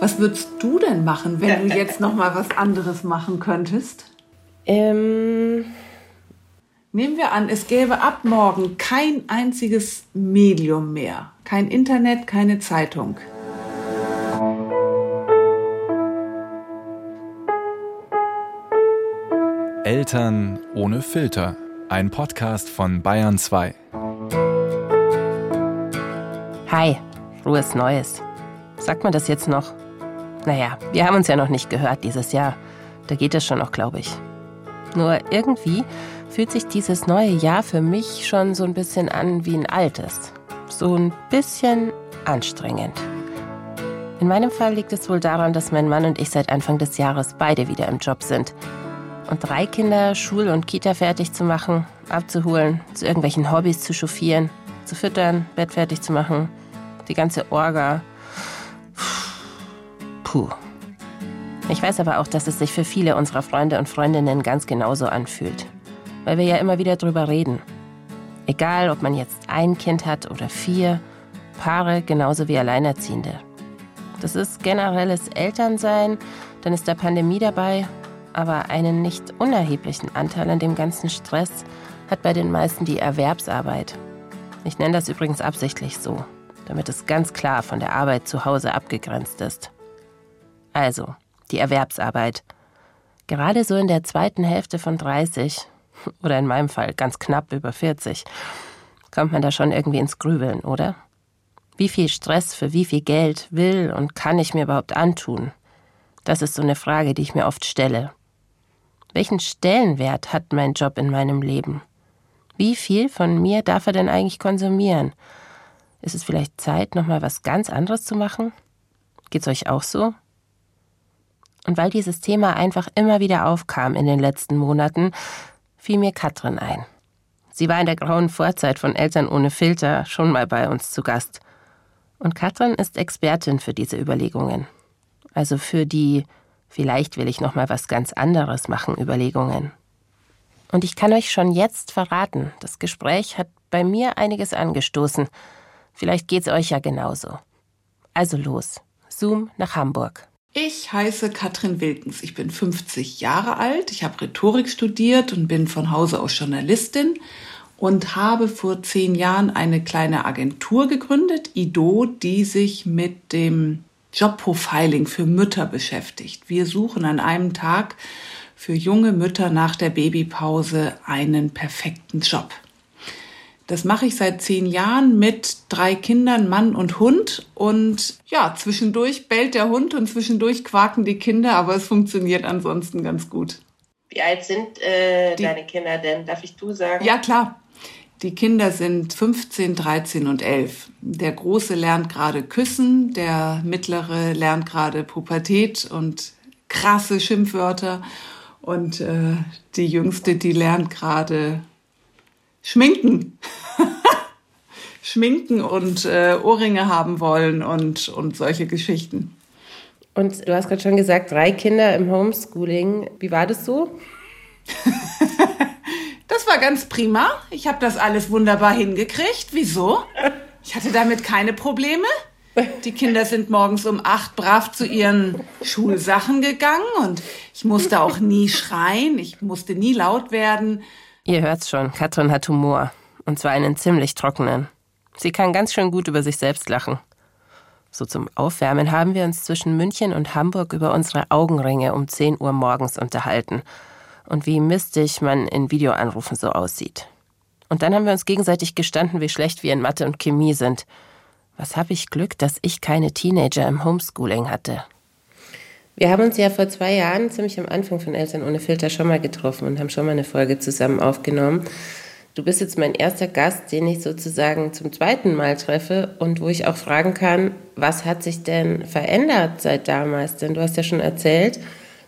Was würdest du denn machen, wenn du jetzt noch mal was anderes machen könntest? Ähm. Nehmen wir an, es gäbe ab morgen kein einziges Medium mehr. Kein Internet, keine Zeitung. Eltern ohne Filter. Ein Podcast von Bayern 2. Hi, frohes Neues. Sagt man das jetzt noch? Naja, wir haben uns ja noch nicht gehört dieses Jahr. Da geht es schon noch, glaube ich. Nur irgendwie fühlt sich dieses neue Jahr für mich schon so ein bisschen an wie ein altes. So ein bisschen anstrengend. In meinem Fall liegt es wohl daran, dass mein Mann und ich seit Anfang des Jahres beide wieder im Job sind und drei Kinder Schul- und Kita fertig zu machen, abzuholen, zu irgendwelchen Hobbys zu chauffieren, zu füttern, Bett fertig zu machen, die ganze Orga. Puh. Ich weiß aber auch, dass es sich für viele unserer Freunde und Freundinnen ganz genauso anfühlt. Weil wir ja immer wieder drüber reden. Egal, ob man jetzt ein Kind hat oder vier, Paare genauso wie Alleinerziehende. Das ist generelles Elternsein, dann ist da Pandemie dabei aber einen nicht unerheblichen Anteil an dem ganzen Stress hat bei den meisten die Erwerbsarbeit. Ich nenne das übrigens absichtlich so, damit es ganz klar von der Arbeit zu Hause abgegrenzt ist. Also, die Erwerbsarbeit. Gerade so in der zweiten Hälfte von 30 oder in meinem Fall ganz knapp über 40 kommt man da schon irgendwie ins Grübeln, oder? Wie viel Stress für wie viel Geld will und kann ich mir überhaupt antun? Das ist so eine Frage, die ich mir oft stelle. Welchen Stellenwert hat mein Job in meinem Leben? Wie viel von mir darf er denn eigentlich konsumieren? Ist es vielleicht Zeit, nochmal was ganz anderes zu machen? Geht's euch auch so? Und weil dieses Thema einfach immer wieder aufkam in den letzten Monaten, fiel mir Katrin ein. Sie war in der grauen Vorzeit von Eltern ohne Filter schon mal bei uns zu Gast. Und Katrin ist Expertin für diese Überlegungen. Also für die Vielleicht will ich noch mal was ganz anderes machen, Überlegungen. Und ich kann euch schon jetzt verraten, das Gespräch hat bei mir einiges angestoßen. Vielleicht geht's euch ja genauso. Also los. Zoom nach Hamburg. Ich heiße Katrin Wilkens. Ich bin 50 Jahre alt. Ich habe Rhetorik studiert und bin von Hause aus Journalistin und habe vor zehn Jahren eine kleine Agentur gegründet, IDO, die sich mit dem Jobprofiling für Mütter beschäftigt. Wir suchen an einem Tag für junge Mütter nach der Babypause einen perfekten Job. Das mache ich seit zehn Jahren mit drei Kindern, Mann und Hund. Und ja, zwischendurch bellt der Hund und zwischendurch quaken die Kinder, aber es funktioniert ansonsten ganz gut. Wie alt sind äh, deine Kinder denn? Darf ich du sagen? Ja, klar. Die Kinder sind 15, 13 und 11. Der Große lernt gerade küssen, der Mittlere lernt gerade Pubertät und krasse Schimpfwörter und äh, die Jüngste, die lernt gerade Schminken. Schminken und äh, Ohrringe haben wollen und, und solche Geschichten. Und du hast gerade schon gesagt, drei Kinder im Homeschooling. Wie war das so? Das war ganz prima. Ich habe das alles wunderbar hingekriegt. Wieso? Ich hatte damit keine Probleme. Die Kinder sind morgens um acht brav zu ihren Schulsachen gegangen und ich musste auch nie schreien, ich musste nie laut werden. Ihr hört's schon, Katrin hat Humor. Und zwar einen ziemlich trockenen. Sie kann ganz schön gut über sich selbst lachen. So zum Aufwärmen haben wir uns zwischen München und Hamburg über unsere Augenringe um 10 Uhr morgens unterhalten und wie mistig man in Videoanrufen so aussieht. Und dann haben wir uns gegenseitig gestanden, wie schlecht wir in Mathe und Chemie sind. Was habe ich Glück, dass ich keine Teenager im Homeschooling hatte. Wir haben uns ja vor zwei Jahren, ziemlich am Anfang von Eltern ohne Filter, schon mal getroffen und haben schon mal eine Folge zusammen aufgenommen. Du bist jetzt mein erster Gast, den ich sozusagen zum zweiten Mal treffe und wo ich auch fragen kann, was hat sich denn verändert seit damals? Denn du hast ja schon erzählt,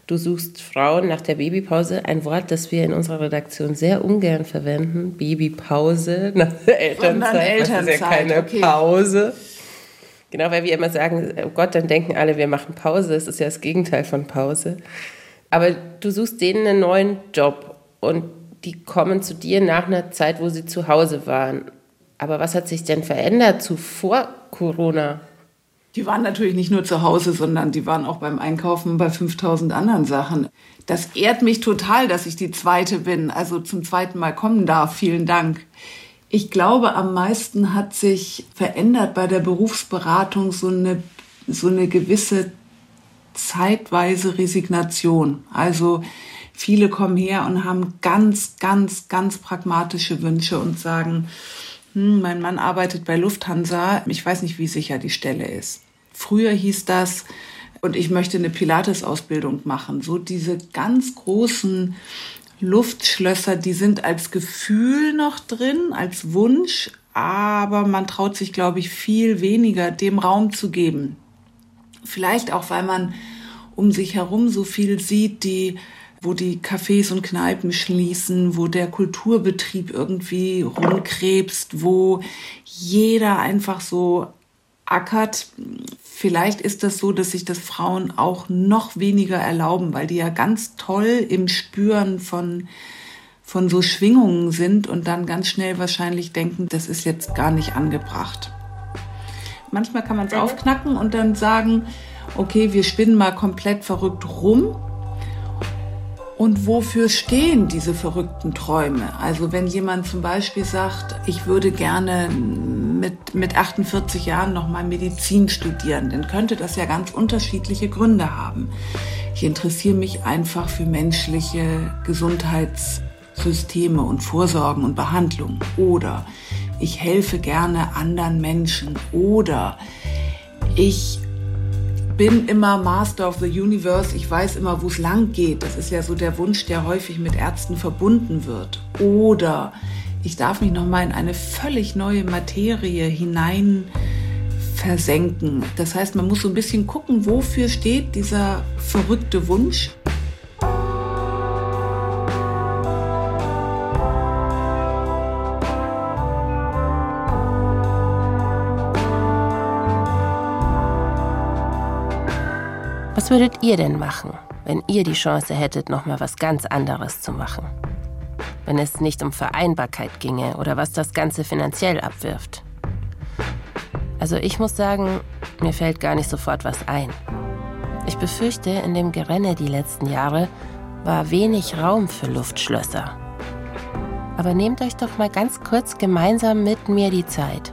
Du suchst Frauen nach der Babypause, ein Wort, das wir in unserer Redaktion sehr ungern verwenden. Babypause nach der Elternzeit. Elternzeit. Das ist ja keine okay. Pause. Genau, weil wir immer sagen, oh Gott, dann denken alle, wir machen Pause. Das ist ja das Gegenteil von Pause. Aber du suchst denen einen neuen Job und die kommen zu dir nach einer Zeit, wo sie zu Hause waren. Aber was hat sich denn verändert zu vor Corona? Die waren natürlich nicht nur zu Hause, sondern die waren auch beim Einkaufen bei 5000 anderen Sachen. Das ehrt mich total, dass ich die zweite bin, also zum zweiten Mal kommen darf. Vielen Dank. Ich glaube, am meisten hat sich verändert bei der Berufsberatung so eine, so eine gewisse zeitweise Resignation. Also viele kommen her und haben ganz, ganz, ganz pragmatische Wünsche und sagen, hm, mein Mann arbeitet bei Lufthansa, ich weiß nicht, wie sicher die Stelle ist. Früher hieß das, und ich möchte eine Pilates-Ausbildung machen. So diese ganz großen Luftschlösser, die sind als Gefühl noch drin, als Wunsch, aber man traut sich, glaube ich, viel weniger dem Raum zu geben. Vielleicht auch, weil man um sich herum so viel sieht, die wo die Cafés und Kneipen schließen, wo der Kulturbetrieb irgendwie rumkrebst, wo jeder einfach so ackert. Vielleicht ist das so, dass sich das Frauen auch noch weniger erlauben, weil die ja ganz toll im Spüren von von so Schwingungen sind und dann ganz schnell wahrscheinlich denken, das ist jetzt gar nicht angebracht. Manchmal kann man es aufknacken und dann sagen, okay, wir spinnen mal komplett verrückt rum und wofür stehen diese verrückten Träume? Also wenn jemand zum Beispiel sagt, ich würde gerne mit, mit 48 Jahren nochmal Medizin studieren, dann könnte das ja ganz unterschiedliche Gründe haben. Ich interessiere mich einfach für menschliche Gesundheitssysteme und Vorsorgen und Behandlung. Oder ich helfe gerne anderen Menschen. Oder ich bin immer Master of the Universe, ich weiß immer, wo es lang geht. Das ist ja so der Wunsch, der häufig mit Ärzten verbunden wird. Oder ich darf mich nochmal in eine völlig neue Materie hinein versenken. Das heißt, man muss so ein bisschen gucken, wofür steht dieser verrückte Wunsch Was würdet ihr denn machen, wenn ihr die Chance hättet, noch mal was ganz anderes zu machen? Wenn es nicht um Vereinbarkeit ginge oder was das Ganze finanziell abwirft? Also ich muss sagen, mir fällt gar nicht sofort was ein. Ich befürchte, in dem Gerenne die letzten Jahre war wenig Raum für Luftschlösser. Aber nehmt euch doch mal ganz kurz gemeinsam mit mir die Zeit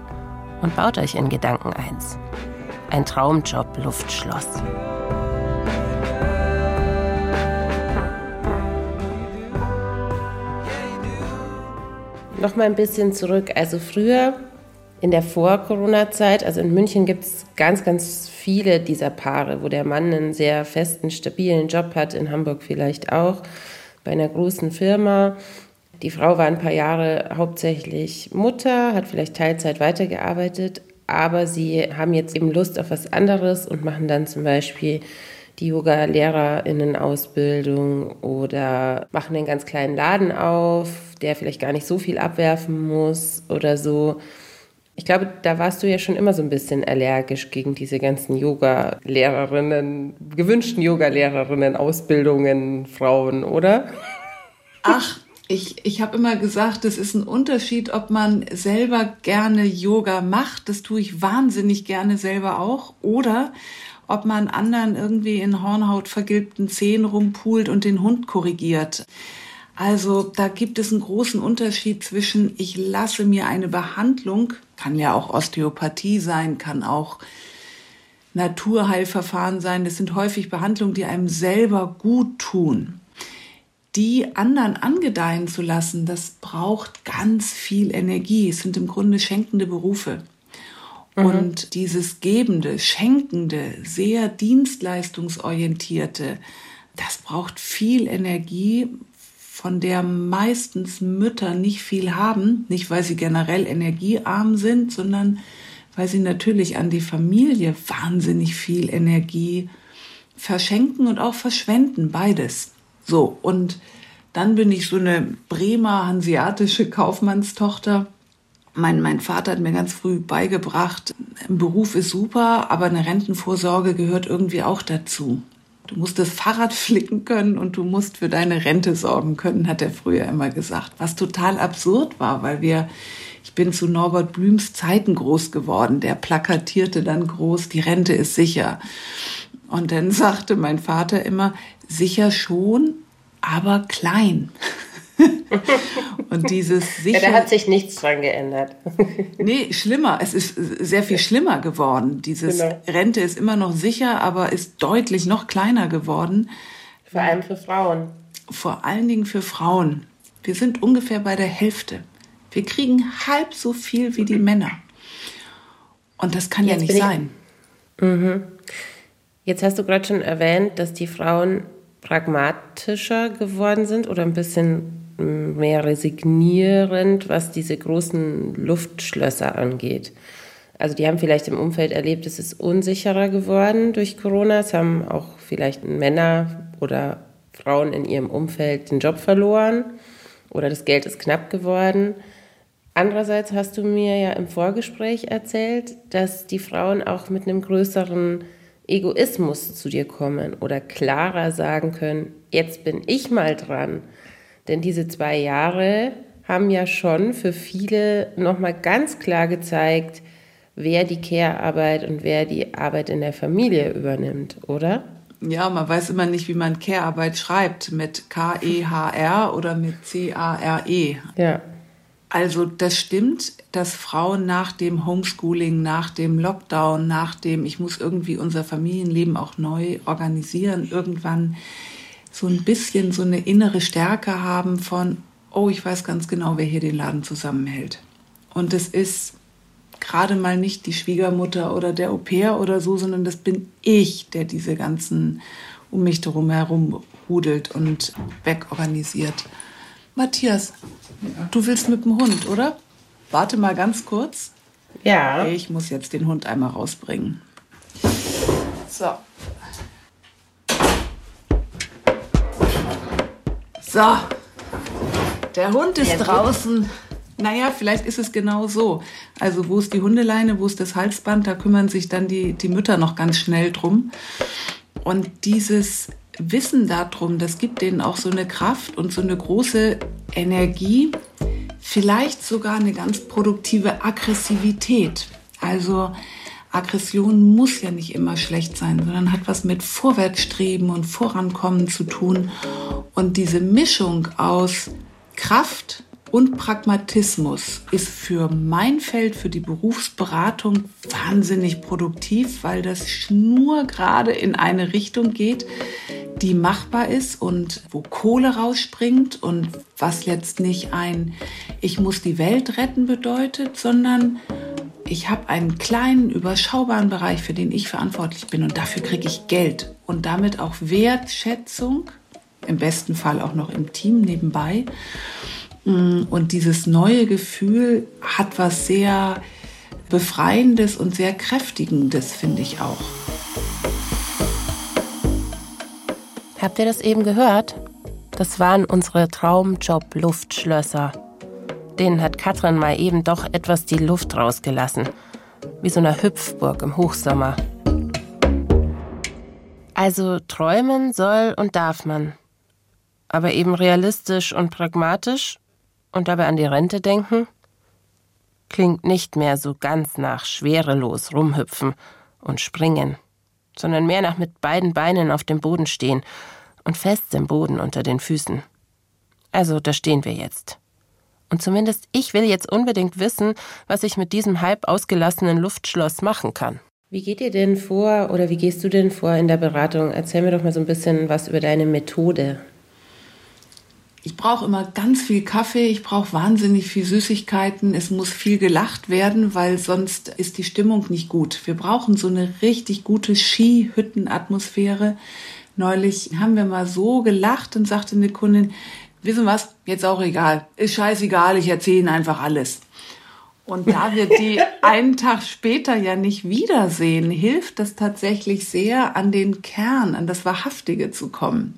und baut euch in Gedanken eins. Ein Traumjob-Luftschloss. noch mal ein bisschen zurück. Also früher in der Vor-Corona-Zeit, also in München gibt es ganz, ganz viele dieser Paare, wo der Mann einen sehr festen, stabilen Job hat, in Hamburg vielleicht auch, bei einer großen Firma. Die Frau war ein paar Jahre hauptsächlich Mutter, hat vielleicht Teilzeit weitergearbeitet, aber sie haben jetzt eben Lust auf was anderes und machen dann zum Beispiel die Yoga-LehrerInnen-Ausbildung oder machen einen ganz kleinen Laden auf, der vielleicht gar nicht so viel abwerfen muss oder so. Ich glaube, da warst du ja schon immer so ein bisschen allergisch gegen diese ganzen Yoga-Lehrerinnen, gewünschten Yoga-Lehrerinnen, Ausbildungen, Frauen, oder? Ach, ich, ich habe immer gesagt, es ist ein Unterschied, ob man selber gerne Yoga macht, das tue ich wahnsinnig gerne selber auch, oder ob man anderen irgendwie in Hornhaut vergilbten Zehen rumpult und den Hund korrigiert. Also da gibt es einen großen Unterschied zwischen, ich lasse mir eine Behandlung, kann ja auch Osteopathie sein, kann auch Naturheilverfahren sein. Das sind häufig Behandlungen, die einem selber gut tun. Die anderen angedeihen zu lassen, das braucht ganz viel Energie. Es sind im Grunde schenkende Berufe. Mhm. Und dieses gebende, schenkende, sehr dienstleistungsorientierte, das braucht viel Energie, von der meistens Mütter nicht viel haben, nicht weil sie generell energiearm sind, sondern weil sie natürlich an die Familie wahnsinnig viel Energie verschenken und auch verschwenden, beides. So, und dann bin ich so eine Bremer hanseatische Kaufmannstochter mein, mein Vater hat mir ganz früh beigebracht, ein Beruf ist super, aber eine Rentenvorsorge gehört irgendwie auch dazu. Du musst das Fahrrad flicken können und du musst für deine Rente sorgen können, hat er früher immer gesagt. Was total absurd war, weil wir Ich bin zu Norbert Blüms Zeiten groß geworden. Der plakatierte dann groß, die Rente ist sicher. Und dann sagte mein Vater immer, sicher schon, aber klein. und dieses sicher. Ja, da hat sich nichts dran geändert. nee, schlimmer. Es ist sehr viel schlimmer geworden. Dieses genau. Rente ist immer noch sicher, aber ist deutlich noch kleiner geworden. Vor allem für Frauen. Vor allen Dingen für Frauen. Wir sind ungefähr bei der Hälfte. Wir kriegen halb so viel wie die Männer. Und das kann Jetzt ja nicht sein. Mhm. Jetzt hast du gerade schon erwähnt, dass die Frauen pragmatischer geworden sind oder ein bisschen mehr resignierend, was diese großen Luftschlösser angeht. Also die haben vielleicht im Umfeld erlebt, es ist unsicherer geworden durch Corona. Es haben auch vielleicht Männer oder Frauen in ihrem Umfeld den Job verloren oder das Geld ist knapp geworden. Andererseits hast du mir ja im Vorgespräch erzählt, dass die Frauen auch mit einem größeren Egoismus zu dir kommen oder klarer sagen können, jetzt bin ich mal dran. Denn diese zwei Jahre haben ja schon für viele nochmal ganz klar gezeigt, wer die Care-Arbeit und wer die Arbeit in der Familie übernimmt, oder? Ja, man weiß immer nicht, wie man Care-Arbeit schreibt, mit K-E-H-R oder mit C-A-R-E. Ja. Also das stimmt, dass Frauen nach dem Homeschooling, nach dem Lockdown, nach dem, ich muss irgendwie unser Familienleben auch neu organisieren, irgendwann so ein bisschen so eine innere Stärke haben von, oh, ich weiß ganz genau, wer hier den Laden zusammenhält. Und es ist gerade mal nicht die Schwiegermutter oder der Au pair oder so, sondern das bin ich, der diese ganzen um mich herum herum rudelt und wegorganisiert. Matthias, ja. du willst mit dem Hund, oder? Warte mal ganz kurz. Ja. Ich muss jetzt den Hund einmal rausbringen. So. So, der Hund ist draußen. Naja, vielleicht ist es genau so. Also wo ist die Hundeleine, wo ist das Halsband, da kümmern sich dann die, die Mütter noch ganz schnell drum. Und dieses Wissen darum, das gibt denen auch so eine Kraft und so eine große Energie, vielleicht sogar eine ganz produktive Aggressivität. Also Aggression muss ja nicht immer schlecht sein, sondern hat was mit Vorwärtsstreben und Vorankommen zu tun. Und diese Mischung aus Kraft und Pragmatismus ist für mein Feld, für die Berufsberatung wahnsinnig produktiv, weil das nur gerade in eine Richtung geht, die machbar ist und wo Kohle rausspringt und was jetzt nicht ein Ich muss die Welt retten bedeutet, sondern ich habe einen kleinen, überschaubaren Bereich, für den ich verantwortlich bin und dafür kriege ich Geld und damit auch Wertschätzung, im besten Fall auch noch im Team nebenbei. Mm, und dieses neue Gefühl hat was sehr Befreiendes und sehr Kräftigendes, finde ich auch. Habt ihr das eben gehört? Das waren unsere Traumjob-Luftschlösser denen hat Katrin mal eben doch etwas die Luft rausgelassen. Wie so eine Hüpfburg im Hochsommer. Also träumen soll und darf man. Aber eben realistisch und pragmatisch und dabei an die Rente denken? Klingt nicht mehr so ganz nach schwerelos rumhüpfen und springen, sondern mehr nach mit beiden Beinen auf dem Boden stehen und fest im Boden unter den Füßen. Also da stehen wir jetzt. Und zumindest ich will jetzt unbedingt wissen, was ich mit diesem halb ausgelassenen Luftschloss machen kann. Wie geht ihr denn vor oder wie gehst du denn vor in der Beratung? Erzähl mir doch mal so ein bisschen was über deine Methode. Ich brauche immer ganz viel Kaffee, ich brauche wahnsinnig viel Süßigkeiten, es muss viel gelacht werden, weil sonst ist die Stimmung nicht gut. Wir brauchen so eine richtig gute Skihüttenatmosphäre. Neulich haben wir mal so gelacht und sagte eine Kundin, wissen was, jetzt auch egal. Ist scheißegal, ich erzähle Ihnen einfach alles. Und da wir die einen Tag später ja nicht wiedersehen, hilft das tatsächlich sehr, an den Kern, an das Wahrhaftige zu kommen.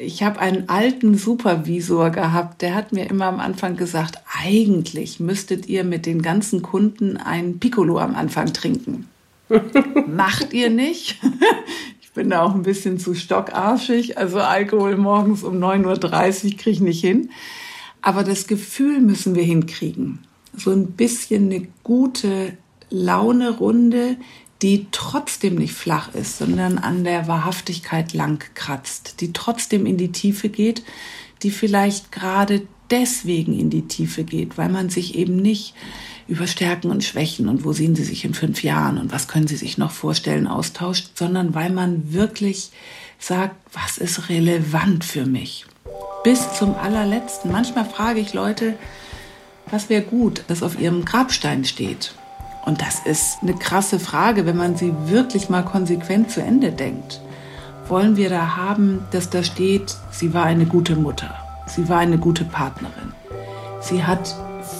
Ich habe einen alten Supervisor gehabt, der hat mir immer am Anfang gesagt, eigentlich müsstet ihr mit den ganzen Kunden ein Piccolo am Anfang trinken. Macht ihr nicht? Bin da auch ein bisschen zu stockarschig. Also Alkohol morgens um 9.30 Uhr kriege ich nicht hin. Aber das Gefühl müssen wir hinkriegen. so ein bisschen eine gute Laune-Runde, die trotzdem nicht flach ist, sondern an der Wahrhaftigkeit lang kratzt, die trotzdem in die Tiefe geht, die vielleicht gerade deswegen in die Tiefe geht, weil man sich eben nicht über Stärken und Schwächen und wo sehen Sie sich in fünf Jahren und was können Sie sich noch vorstellen austauscht, sondern weil man wirklich sagt, was ist relevant für mich. Bis zum allerletzten. Manchmal frage ich Leute, was wäre gut, dass auf ihrem Grabstein steht. Und das ist eine krasse Frage, wenn man sie wirklich mal konsequent zu Ende denkt. Wollen wir da haben, dass da steht, sie war eine gute Mutter, sie war eine gute Partnerin, sie hat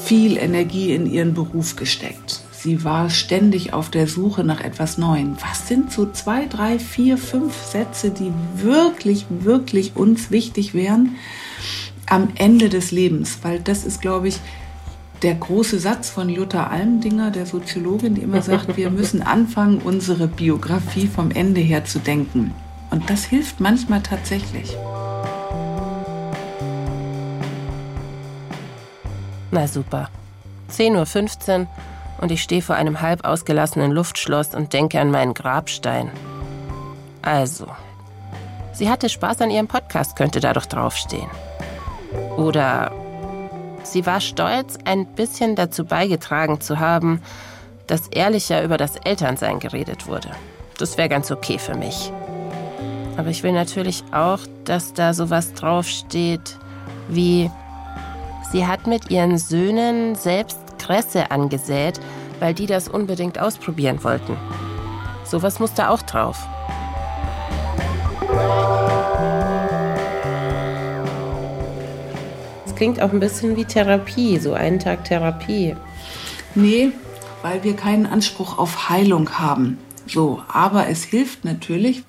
viel Energie in ihren Beruf gesteckt, sie war ständig auf der Suche nach etwas Neuem. Was sind so zwei, drei, vier, fünf Sätze, die wirklich, wirklich uns wichtig wären am Ende des Lebens? Weil das ist, glaube ich, der große Satz von Jutta Almdinger, der Soziologin, die immer sagt, wir müssen anfangen, unsere Biografie vom Ende her zu denken. Und das hilft manchmal tatsächlich. Na super. 10.15 Uhr und ich stehe vor einem halb ausgelassenen Luftschloss und denke an meinen Grabstein. Also, sie hatte Spaß an ihrem Podcast, könnte da doch draufstehen. Oder Sie war stolz, ein bisschen dazu beigetragen zu haben, dass ehrlicher über das Elternsein geredet wurde. Das wäre ganz okay für mich. Aber ich will natürlich auch, dass da sowas draufsteht wie, sie hat mit ihren Söhnen selbst Kresse angesät, weil die das unbedingt ausprobieren wollten. Sowas muss da auch drauf. klingt auch ein bisschen wie Therapie, so einen Tag Therapie. Nee, weil wir keinen Anspruch auf Heilung haben. So, aber es hilft natürlich,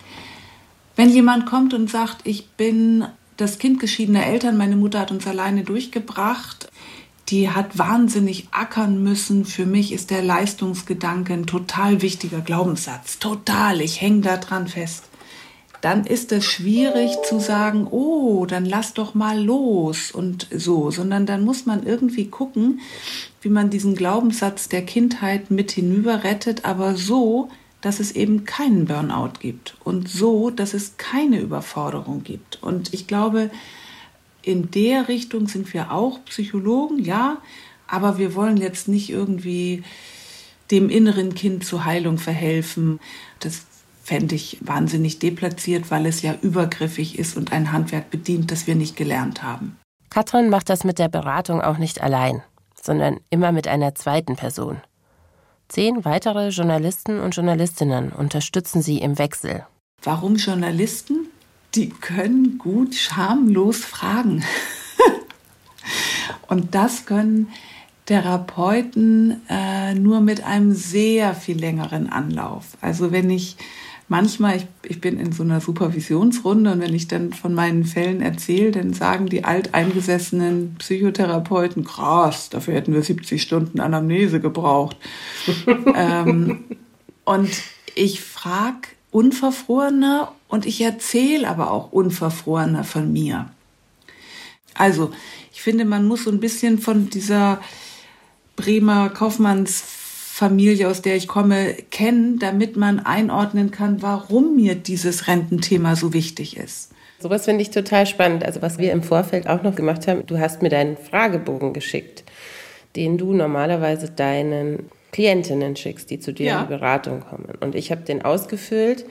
wenn jemand kommt und sagt, ich bin das Kind geschiedener Eltern, meine Mutter hat uns alleine durchgebracht, die hat wahnsinnig ackern müssen. Für mich ist der Leistungsgedanke ein total wichtiger Glaubenssatz. Total, ich hänge da dran fest dann ist es schwierig zu sagen, oh, dann lass doch mal los und so, sondern dann muss man irgendwie gucken, wie man diesen Glaubenssatz der Kindheit mit hinüber rettet, aber so, dass es eben keinen Burnout gibt und so, dass es keine Überforderung gibt. Und ich glaube, in der Richtung sind wir auch Psychologen, ja, aber wir wollen jetzt nicht irgendwie dem inneren Kind zur Heilung verhelfen. Das fände ich wahnsinnig deplatziert, weil es ja übergriffig ist und ein Handwerk bedient, das wir nicht gelernt haben. Katrin macht das mit der Beratung auch nicht allein, sondern immer mit einer zweiten Person. Zehn weitere Journalisten und Journalistinnen unterstützen sie im Wechsel. Warum Journalisten? Die können gut schamlos fragen. und das können Therapeuten äh, nur mit einem sehr viel längeren Anlauf. Also wenn ich manchmal, ich, ich bin in so einer Supervisionsrunde und wenn ich dann von meinen Fällen erzähle, dann sagen die alteingesessenen Psychotherapeuten, krass, dafür hätten wir 70 Stunden Anamnese gebraucht. ähm, und ich frage unverfrorener und ich erzähle aber auch unverfrorener von mir. Also, ich finde, man muss so ein bisschen von dieser Bremer Kaufmanns Familie, aus der ich komme, kennen, damit man einordnen kann, warum mir dieses Rententhema so wichtig ist. Sowas finde ich total spannend. Also was wir im Vorfeld auch noch gemacht haben, du hast mir deinen Fragebogen geschickt, den du normalerweise deinen Klientinnen schickst, die zu dir ja. in die Beratung kommen. Und ich habe den ausgefüllt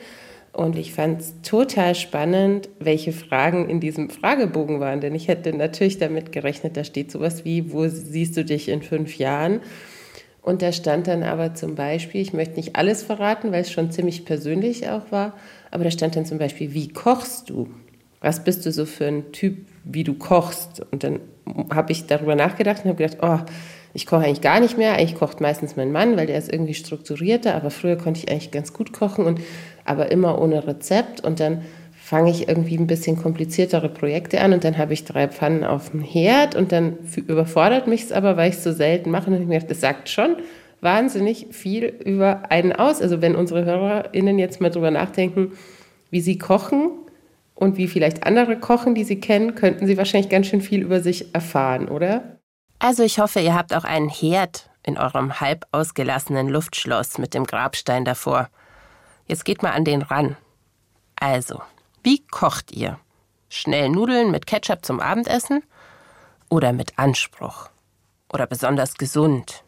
und ich fand es total spannend, welche Fragen in diesem Fragebogen waren. Denn ich hätte natürlich damit gerechnet, da steht sowas wie, wo siehst du dich in fünf Jahren? Und da stand dann aber zum Beispiel, ich möchte nicht alles verraten, weil es schon ziemlich persönlich auch war, aber da stand dann zum Beispiel, wie kochst du? Was bist du so für ein Typ, wie du kochst? Und dann habe ich darüber nachgedacht und habe gedacht, oh, ich koche eigentlich gar nicht mehr. Eigentlich kocht meistens mein Mann, weil der ist irgendwie strukturierter, aber früher konnte ich eigentlich ganz gut kochen und aber immer ohne Rezept. Und dann fange ich irgendwie ein bisschen kompliziertere Projekte an und dann habe ich drei Pfannen auf dem Herd und dann überfordert mich es aber, weil ich es so selten mache. Und ich mir das sagt schon wahnsinnig viel über einen aus. Also wenn unsere HörerInnen jetzt mal drüber nachdenken, wie sie kochen und wie vielleicht andere kochen, die sie kennen, könnten sie wahrscheinlich ganz schön viel über sich erfahren, oder? Also ich hoffe, ihr habt auch einen Herd in eurem halb ausgelassenen Luftschloss mit dem Grabstein davor. Jetzt geht mal an den ran. Also, wie kocht ihr? Schnell Nudeln mit Ketchup zum Abendessen? Oder mit Anspruch? Oder besonders gesund?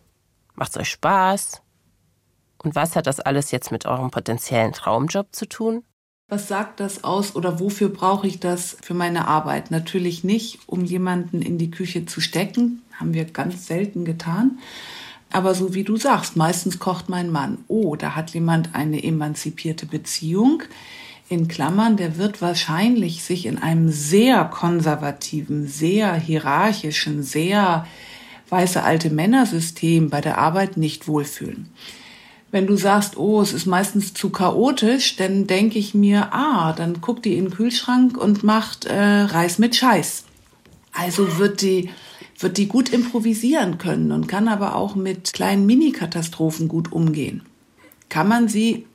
Macht's euch Spaß? Und was hat das alles jetzt mit eurem potenziellen Traumjob zu tun? Was sagt das aus oder wofür brauche ich das für meine Arbeit? Natürlich nicht, um jemanden in die Küche zu stecken, haben wir ganz selten getan. Aber so wie du sagst, meistens kocht mein Mann. Oh, da hat jemand eine emanzipierte Beziehung. In Klammern, der wird wahrscheinlich sich in einem sehr konservativen, sehr hierarchischen, sehr weiße alte Männersystem bei der Arbeit nicht wohlfühlen. Wenn du sagst, oh, es ist meistens zu chaotisch, dann denke ich mir, ah, dann guckt die in den Kühlschrank und macht äh, Reis mit Scheiß. Also wird die, wird die gut improvisieren können und kann aber auch mit kleinen Mini-Katastrophen gut umgehen. Kann man sie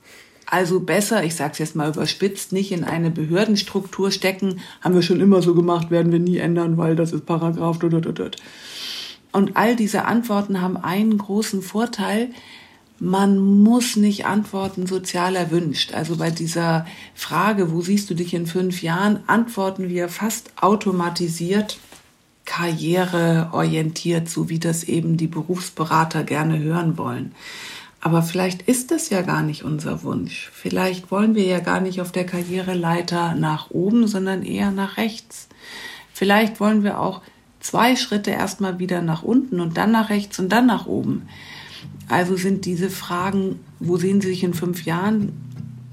also besser, ich sage es jetzt mal überspitzt, nicht in eine Behördenstruktur stecken, haben wir schon immer so gemacht, werden wir nie ändern, weil das ist Paragraph. Und all diese Antworten haben einen großen Vorteil, man muss nicht antworten sozial erwünscht. Also bei dieser Frage, wo siehst du dich in fünf Jahren, antworten wir fast automatisiert karriereorientiert, so wie das eben die Berufsberater gerne hören wollen. Aber vielleicht ist das ja gar nicht unser Wunsch. Vielleicht wollen wir ja gar nicht auf der Karriereleiter nach oben, sondern eher nach rechts. Vielleicht wollen wir auch zwei Schritte erstmal wieder nach unten und dann nach rechts und dann nach oben. Also sind diese Fragen, wo sehen Sie sich in fünf Jahren,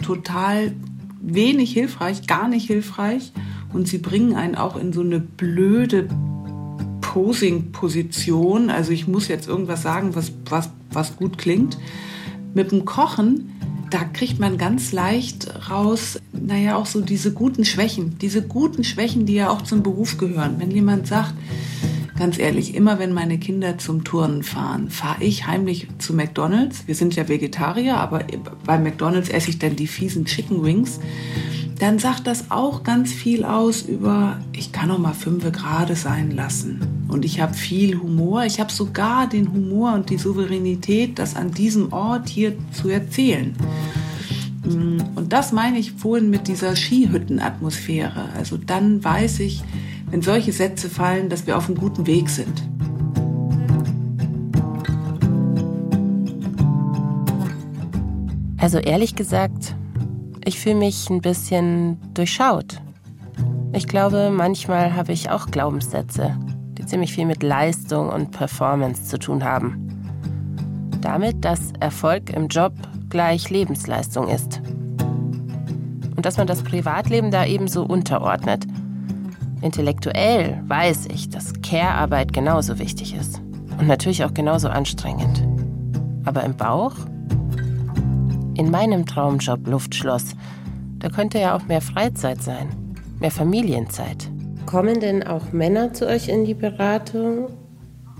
total wenig hilfreich, gar nicht hilfreich. Und sie bringen einen auch in so eine blöde Posing-Position. Also ich muss jetzt irgendwas sagen, was, was, was gut klingt. Mit dem Kochen, da kriegt man ganz leicht raus, naja, auch so diese guten Schwächen. Diese guten Schwächen, die ja auch zum Beruf gehören. Wenn jemand sagt, Ganz ehrlich, immer wenn meine Kinder zum Turnen fahren, fahre ich heimlich zu McDonald's. Wir sind ja Vegetarier, aber bei McDonald's esse ich dann die fiesen Chicken Wings. Dann sagt das auch ganz viel aus über, ich kann auch mal fünf Grade sein lassen. Und ich habe viel Humor. Ich habe sogar den Humor und die Souveränität, das an diesem Ort hier zu erzählen. Mm, und das meine ich vorhin mit dieser Skihüttenatmosphäre. Also dann weiß ich, wenn solche Sätze fallen, dass wir auf einem guten Weg sind. Also ehrlich gesagt, ich fühle mich ein bisschen durchschaut. Ich glaube, manchmal habe ich auch Glaubenssätze, die ziemlich viel mit Leistung und Performance zu tun haben. Damit, dass Erfolg im Job gleich Lebensleistung ist. Und dass man das Privatleben da ebenso unterordnet Intellektuell weiß ich, dass Care-Arbeit genauso wichtig ist. Und natürlich auch genauso anstrengend. Aber im Bauch? In meinem Traumjob Luftschloss, da könnte ja auch mehr Freizeit sein, mehr Familienzeit. Kommen denn auch Männer zu euch in die Beratung?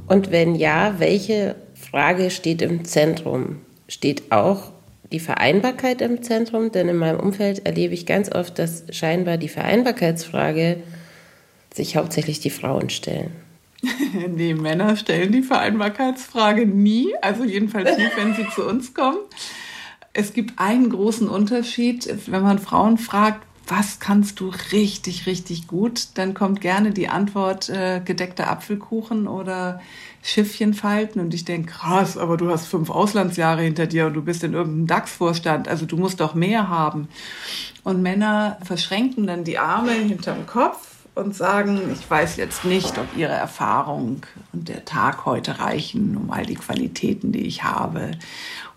Und wenn ja, welche Frage steht im Zentrum? Steht auch die Vereinbarkeit im Zentrum? Denn in meinem Umfeld erlebe ich ganz oft, dass scheinbar die Vereinbarkeitsfrage sich hauptsächlich die Frauen stellen. nee, Männer stellen die Vereinbarkeitsfrage nie, also jedenfalls nicht, wenn sie zu uns kommen. Es gibt einen großen Unterschied, wenn man Frauen fragt, was kannst du richtig, richtig gut, dann kommt gerne die Antwort äh, gedeckter Apfelkuchen oder Schiffchen falten. Und ich denke, krass, aber du hast fünf Auslandsjahre hinter dir und du bist in irgendeinem DAX-Vorstand, also du musst doch mehr haben. Und Männer verschränken dann die Arme hinterm Kopf und sagen, ich weiß jetzt nicht, ob Ihre Erfahrung und der Tag heute reichen, um all die Qualitäten, die ich habe,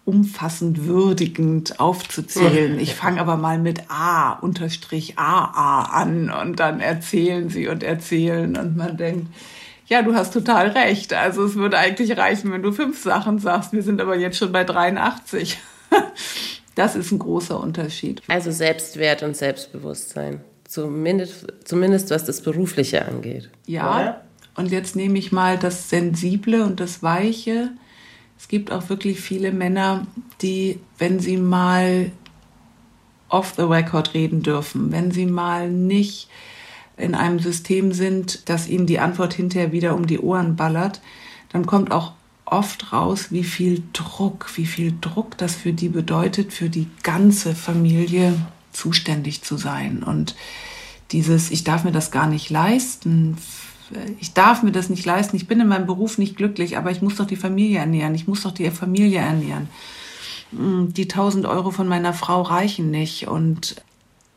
umfassend würdigend aufzuzählen. Ich fange aber mal mit A unterstrich AA an und dann erzählen sie und erzählen und man denkt, ja, du hast total recht. Also es würde eigentlich reichen, wenn du fünf Sachen sagst. Wir sind aber jetzt schon bei 83. Das ist ein großer Unterschied. Also Selbstwert und Selbstbewusstsein. Zumindest, zumindest was das Berufliche angeht. Ja, oder? und jetzt nehme ich mal das Sensible und das Weiche. Es gibt auch wirklich viele Männer, die, wenn sie mal off the record reden dürfen, wenn sie mal nicht in einem System sind, dass ihnen die Antwort hinterher wieder um die Ohren ballert, dann kommt auch oft raus, wie viel Druck, wie viel Druck das für die bedeutet, für die ganze Familie zuständig zu sein. Und dieses, ich darf mir das gar nicht leisten, ich darf mir das nicht leisten, ich bin in meinem Beruf nicht glücklich, aber ich muss doch die Familie ernähren, ich muss doch die Familie ernähren. Hm, die 1000 Euro von meiner Frau reichen nicht. Und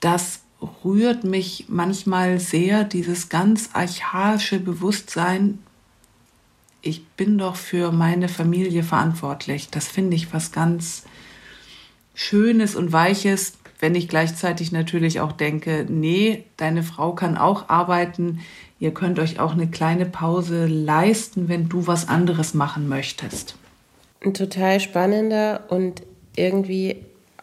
das rührt mich manchmal sehr, dieses ganz archaische Bewusstsein, ich bin doch für meine Familie verantwortlich. Das finde ich was ganz Schönes und Weiches, wenn ich gleichzeitig natürlich auch denke, nee, deine Frau kann auch arbeiten, ihr könnt euch auch eine kleine Pause leisten, wenn du was anderes machen möchtest. Ein total spannender und irgendwie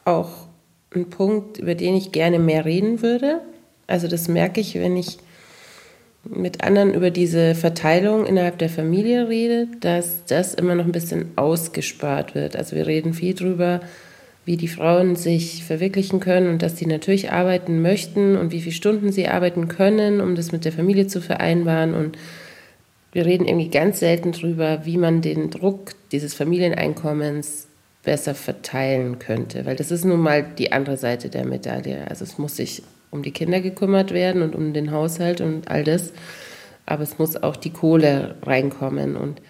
auch ein Punkt, über den ich gerne mehr reden würde. Also das merke ich, wenn ich mit anderen über diese Verteilung innerhalb der Familie rede, dass das immer noch ein bisschen ausgespart wird. Also wir reden viel drüber, wie die Frauen sich verwirklichen können und dass sie natürlich arbeiten möchten und wie viele Stunden sie arbeiten können, um das mit der Familie zu vereinbaren. Und wir reden irgendwie ganz selten drüber, wie man den Druck dieses Familieneinkommens besser verteilen könnte, weil das ist nun mal die andere Seite der Medaille. Also es muss sich um die Kinder gekümmert werden und um den Haushalt und all das, aber es muss auch die Kohle reinkommen und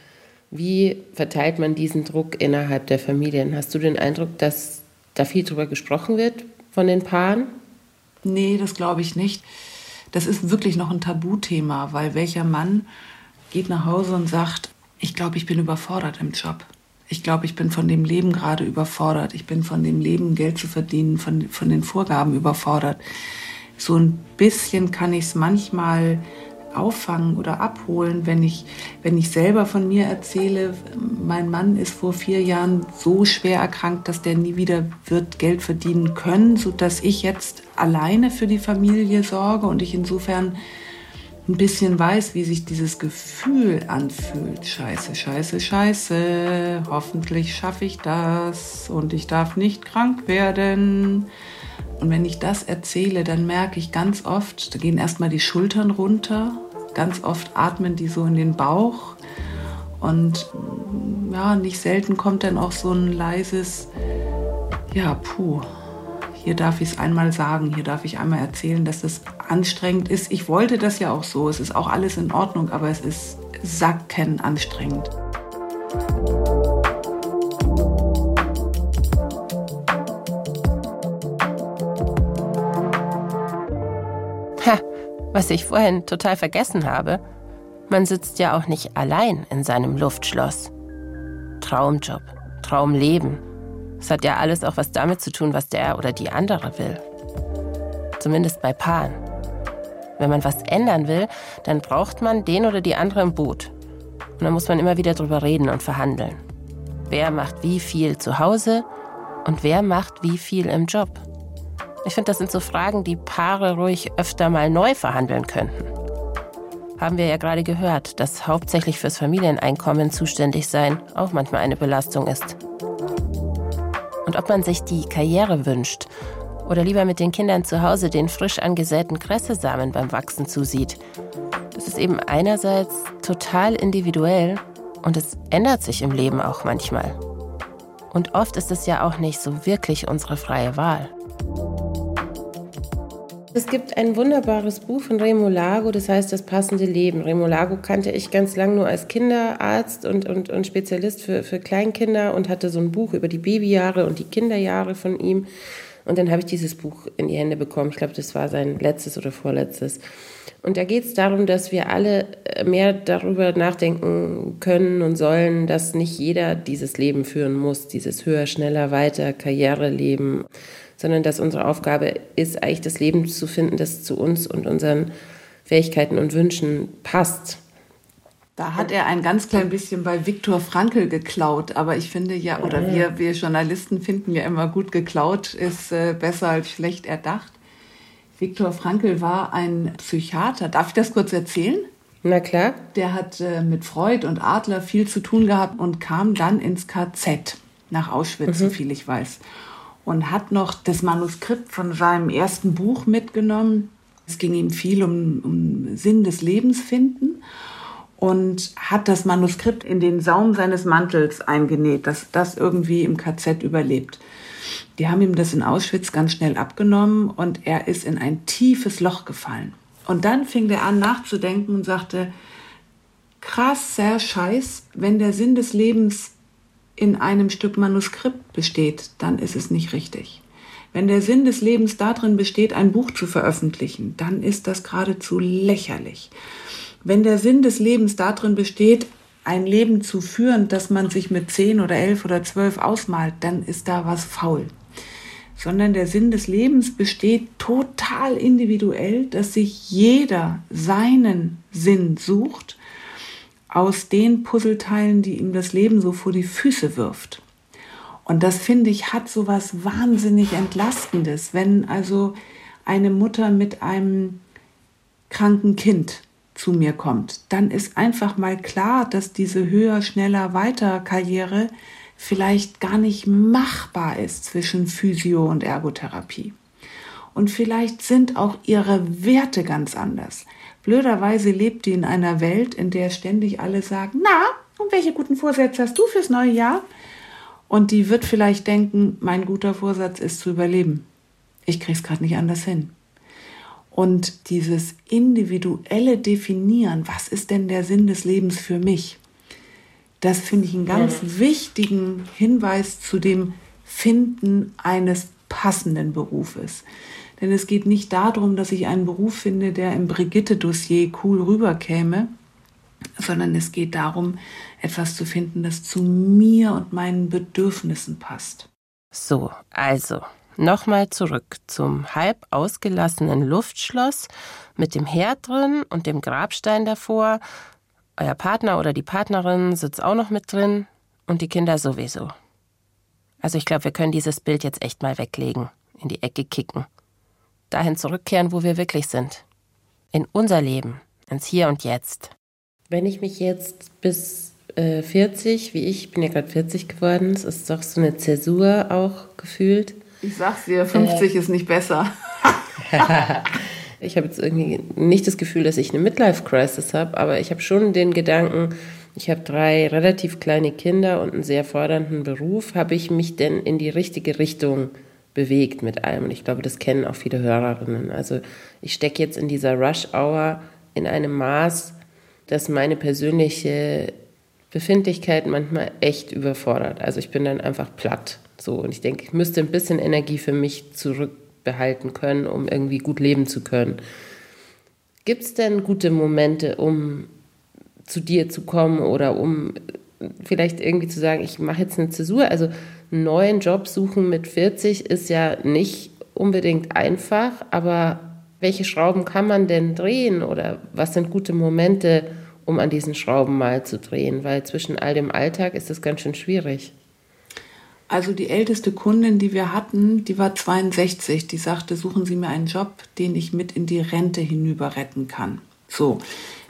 wie verteilt man diesen Druck innerhalb der Familien? Hast du den Eindruck, dass da viel drüber gesprochen wird von den Paaren? Nee, das glaube ich nicht. Das ist wirklich noch ein Tabuthema, weil welcher Mann geht nach Hause und sagt, ich glaube, ich bin überfordert im Job ich glaube, ich bin von dem Leben gerade überfordert. Ich bin von dem Leben, Geld zu verdienen, von, von den Vorgaben überfordert. So ein bisschen kann ich es manchmal auffangen oder abholen, wenn ich, wenn ich selber von mir erzähle, mein Mann ist vor vier Jahren so schwer erkrankt, dass der nie wieder wird Geld verdienen können, sodass ich jetzt alleine für die Familie sorge und ich insofern ein bisschen weiß, wie sich dieses Gefühl anfühlt. Scheiße, scheiße, scheiße. Hoffentlich schaffe ich das und ich darf nicht krank werden. Und wenn ich das erzähle, dann merke ich ganz oft, da gehen erstmal die Schultern runter. Ganz oft atmen die so in den Bauch. Und ja, nicht selten kommt dann auch so ein leises, ja, puh, hier darf ich es einmal sagen, hier darf ich einmal erzählen, dass es anstrengend ist. Ich wollte das ja auch so, es ist auch alles in Ordnung, aber es ist sacken anstrengend. Was ich vorhin total vergessen habe. Man sitzt ja auch nicht allein in seinem Luftschloss. Traumjob, Traumleben es hat ja alles auch was damit zu tun, was der oder die andere will. Zumindest bei Paaren. Wenn man was ändern will, dann braucht man den oder die andere im Boot. Und dann muss man immer wieder drüber reden und verhandeln. Wer macht wie viel zu Hause und wer macht wie viel im Job? Ich finde, das sind so Fragen, die Paare ruhig öfter mal neu verhandeln könnten. Haben wir ja gerade gehört, dass hauptsächlich fürs Familieneinkommen zuständig sein auch manchmal eine Belastung ist und ob man sich die Karriere wünscht oder lieber mit den Kindern zu Hause den frisch angesäten Kressesamen beim Wachsen zusieht. Das ist eben einerseits total individuell und es ändert sich im Leben auch manchmal. Und oft ist es ja auch nicht so wirklich unsere freie Wahl. Es gibt ein wunderbares Buch von Remo Lago, das heißt Das passende Leben. Remo Lago kannte ich ganz lang nur als Kinderarzt und, und, und Spezialist für, für Kleinkinder und hatte so ein Buch über die Babyjahre und die Kinderjahre von ihm. Und dann habe ich dieses Buch in die Hände bekommen. Ich glaube, das war sein letztes oder vorletztes. Und da geht es darum, dass wir alle äh, mehr darüber nachdenken können und sollen, dass nicht jeder dieses Leben führen muss, dieses höher, schneller, weiter, Karriereleben sondern dass unsere Aufgabe ist, eigentlich das Leben zu finden, das zu uns und unseren Fähigkeiten und Wünschen passt. Da hat er ein ganz klein bisschen bei Viktor Frankl geklaut, aber ich finde ja, oder wir, wir Journalisten finden ja immer gut geklaut ist äh, besser als schlecht erdacht. Viktor Frankl war ein Psychiater. Darf ich das kurz erzählen? Na klar. Der hat äh, mit Freud und Adler viel zu tun gehabt und kam dann ins KZ nach Auschwitz, mhm. soviel ich weiß und hat noch das Manuskript von seinem ersten Buch mitgenommen Es ging ihm viel um, um Sinn des Lebens finden und hat das Manuskript in den Saum seines Mantels eingenäht, dass das irgendwie im KZ überlebt. Die haben ihm das in Auschwitz ganz schnell abgenommen und er ist in ein tiefes Loch gefallen. Und dann fing er an nachzudenken und sagte, krass, sehr scheiß, wenn der Sinn des Lebens in einem Stück Manuskript besteht, dann ist es nicht richtig. Wenn der Sinn des Lebens darin besteht, ein Buch zu veröffentlichen, dann ist das geradezu lächerlich. Wenn der Sinn des Lebens darin besteht, ein Leben zu führen, das man sich mit zehn oder elf oder zwölf ausmalt, dann ist da was faul. Sondern der Sinn des Lebens besteht total individuell, dass sich jeder seinen Sinn sucht aus den Puzzleteilen, die ihm das Leben so vor die Füße wirft. Und das finde ich hat so was wahnsinnig Entlastendes, wenn also eine Mutter mit einem kranken Kind zu mir kommt, dann ist einfach mal klar, dass diese höher, schneller, weiter Karriere vielleicht gar nicht machbar ist zwischen Physio und Ergotherapie. Und vielleicht sind auch ihre Werte ganz anders. Blöderweise lebt die in einer Welt, in der ständig alle sagen, na, und welche guten Vorsätze hast du fürs neue Jahr? Und die wird vielleicht denken, mein guter Vorsatz ist zu überleben. Ich krieg's gerade nicht anders hin. Und dieses individuelle Definieren, was ist denn der Sinn des Lebens für mich? Das finde ich einen ganz ja. wichtigen Hinweis zu dem Finden eines passenden Berufes. Denn es geht nicht darum, dass ich einen Beruf finde, der im Brigitte-Dossier cool rüberkäme, sondern es geht darum, etwas zu finden, das zu mir und meinen Bedürfnissen passt. So, also, Nochmal zurück zum halb ausgelassenen Luftschloss mit dem Herd drin und dem Grabstein davor. Euer Partner oder die Partnerin sitzt auch noch mit drin und die Kinder sowieso. Also ich glaube, wir können dieses Bild jetzt echt mal weglegen, in die Ecke kicken. Dahin zurückkehren, wo wir wirklich sind. In unser Leben, ins Hier und Jetzt. Wenn ich mich jetzt bis äh, 40, wie ich, bin ja gerade 40 geworden, es ist doch so eine Zäsur auch gefühlt ich sag's dir, 50 äh. ist nicht besser. ich habe jetzt irgendwie nicht das Gefühl, dass ich eine Midlife-Crisis habe, aber ich habe schon den Gedanken, ich habe drei relativ kleine Kinder und einen sehr fordernden Beruf. Habe ich mich denn in die richtige Richtung bewegt mit allem? Und ich glaube, das kennen auch viele Hörerinnen. Also ich stecke jetzt in dieser Rush-Hour in einem Maß, das meine persönliche Befindlichkeit manchmal echt überfordert. Also ich bin dann einfach platt. So, und ich denke, ich müsste ein bisschen Energie für mich zurückbehalten können, um irgendwie gut leben zu können. Gibt es denn gute Momente, um zu dir zu kommen oder um vielleicht irgendwie zu sagen, ich mache jetzt eine Zäsur? Also neuen Job suchen mit 40 ist ja nicht unbedingt einfach, aber welche Schrauben kann man denn drehen oder was sind gute Momente, um an diesen Schrauben mal zu drehen? Weil zwischen all dem Alltag ist das ganz schön schwierig. Also die älteste Kundin, die wir hatten, die war 62. Die sagte, suchen Sie mir einen Job, den ich mit in die Rente hinüber retten kann. So,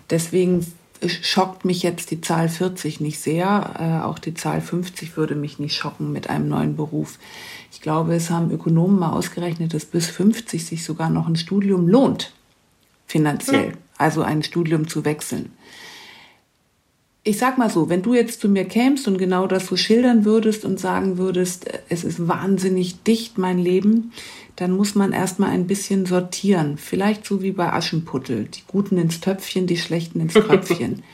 deswegen schockt mich jetzt die Zahl 40 nicht sehr. Äh, auch die Zahl 50 würde mich nicht schocken mit einem neuen Beruf. Ich glaube, es haben Ökonomen mal ausgerechnet, dass bis 50 sich sogar noch ein Studium lohnt, finanziell. Also ein Studium zu wechseln ich sag mal so, wenn du jetzt zu mir kämst und genau das so schildern würdest und sagen würdest, es ist wahnsinnig dicht, mein Leben, dann muss man erstmal ein bisschen sortieren. Vielleicht so wie bei Aschenputtel. Die Guten ins Töpfchen, die Schlechten ins Tröpfchen.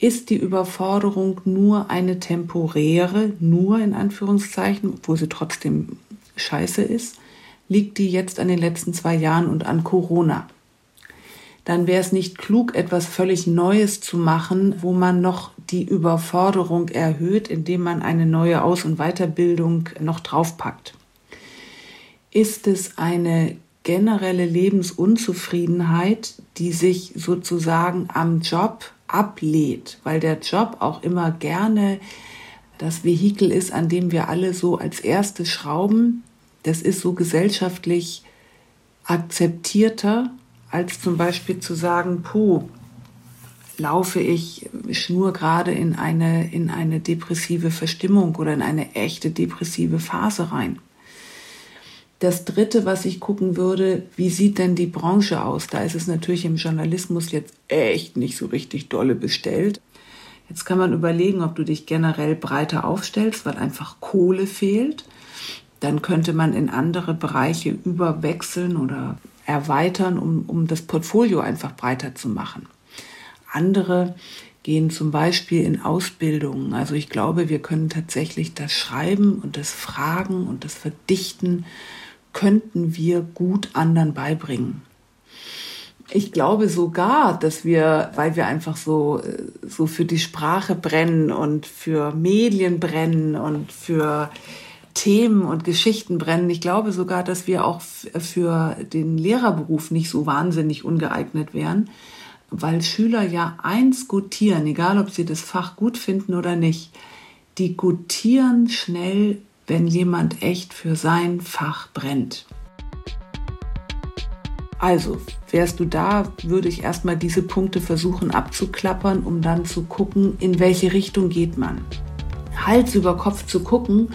ist die Überforderung nur eine temporäre, nur in Anführungszeichen, obwohl sie trotzdem scheiße ist? Liegt die jetzt an den letzten zwei Jahren und an Corona? Dann wäre es nicht klug, etwas völlig Neues zu machen, wo man noch die Überforderung erhöht, indem man eine neue Aus- und Weiterbildung noch draufpackt. Ist es eine generelle Lebensunzufriedenheit, die sich sozusagen am Job ablädt, weil der Job auch immer gerne das Vehikel ist, an dem wir alle so als erste schrauben. Das ist so gesellschaftlich akzeptierter als zum Beispiel zu sagen, puh, laufe ich schnurgerade in eine, in eine depressive Verstimmung oder in eine echte depressive Phase rein. Das Dritte, was ich gucken würde, wie sieht denn die Branche aus? Da ist es natürlich im Journalismus jetzt echt nicht so richtig dolle bestellt. Jetzt kann man überlegen, ob du dich generell breiter aufstellst, weil einfach Kohle fehlt. Dann könnte man in andere Bereiche überwechseln oder erweitern, um, um das Portfolio einfach breiter zu machen. Andere gehen zum Beispiel in Ausbildungen. Also ich glaube, wir können tatsächlich das Schreiben und das Fragen und das Verdichten könnten wir gut anderen beibringen. Ich glaube sogar, dass wir, weil wir einfach so, so für die Sprache brennen und für Medien brennen und für Themen und Geschichten brennen. Ich glaube sogar, dass wir auch für den Lehrerberuf nicht so wahnsinnig ungeeignet wären, weil Schüler ja eins gutieren, egal ob sie das Fach gut finden oder nicht. Die gutieren schnell, wenn jemand echt für sein Fach brennt. Also, wärst du da, würde ich erstmal diese Punkte versuchen abzuklappern, um dann zu gucken, in welche Richtung geht man. Hals über Kopf zu gucken,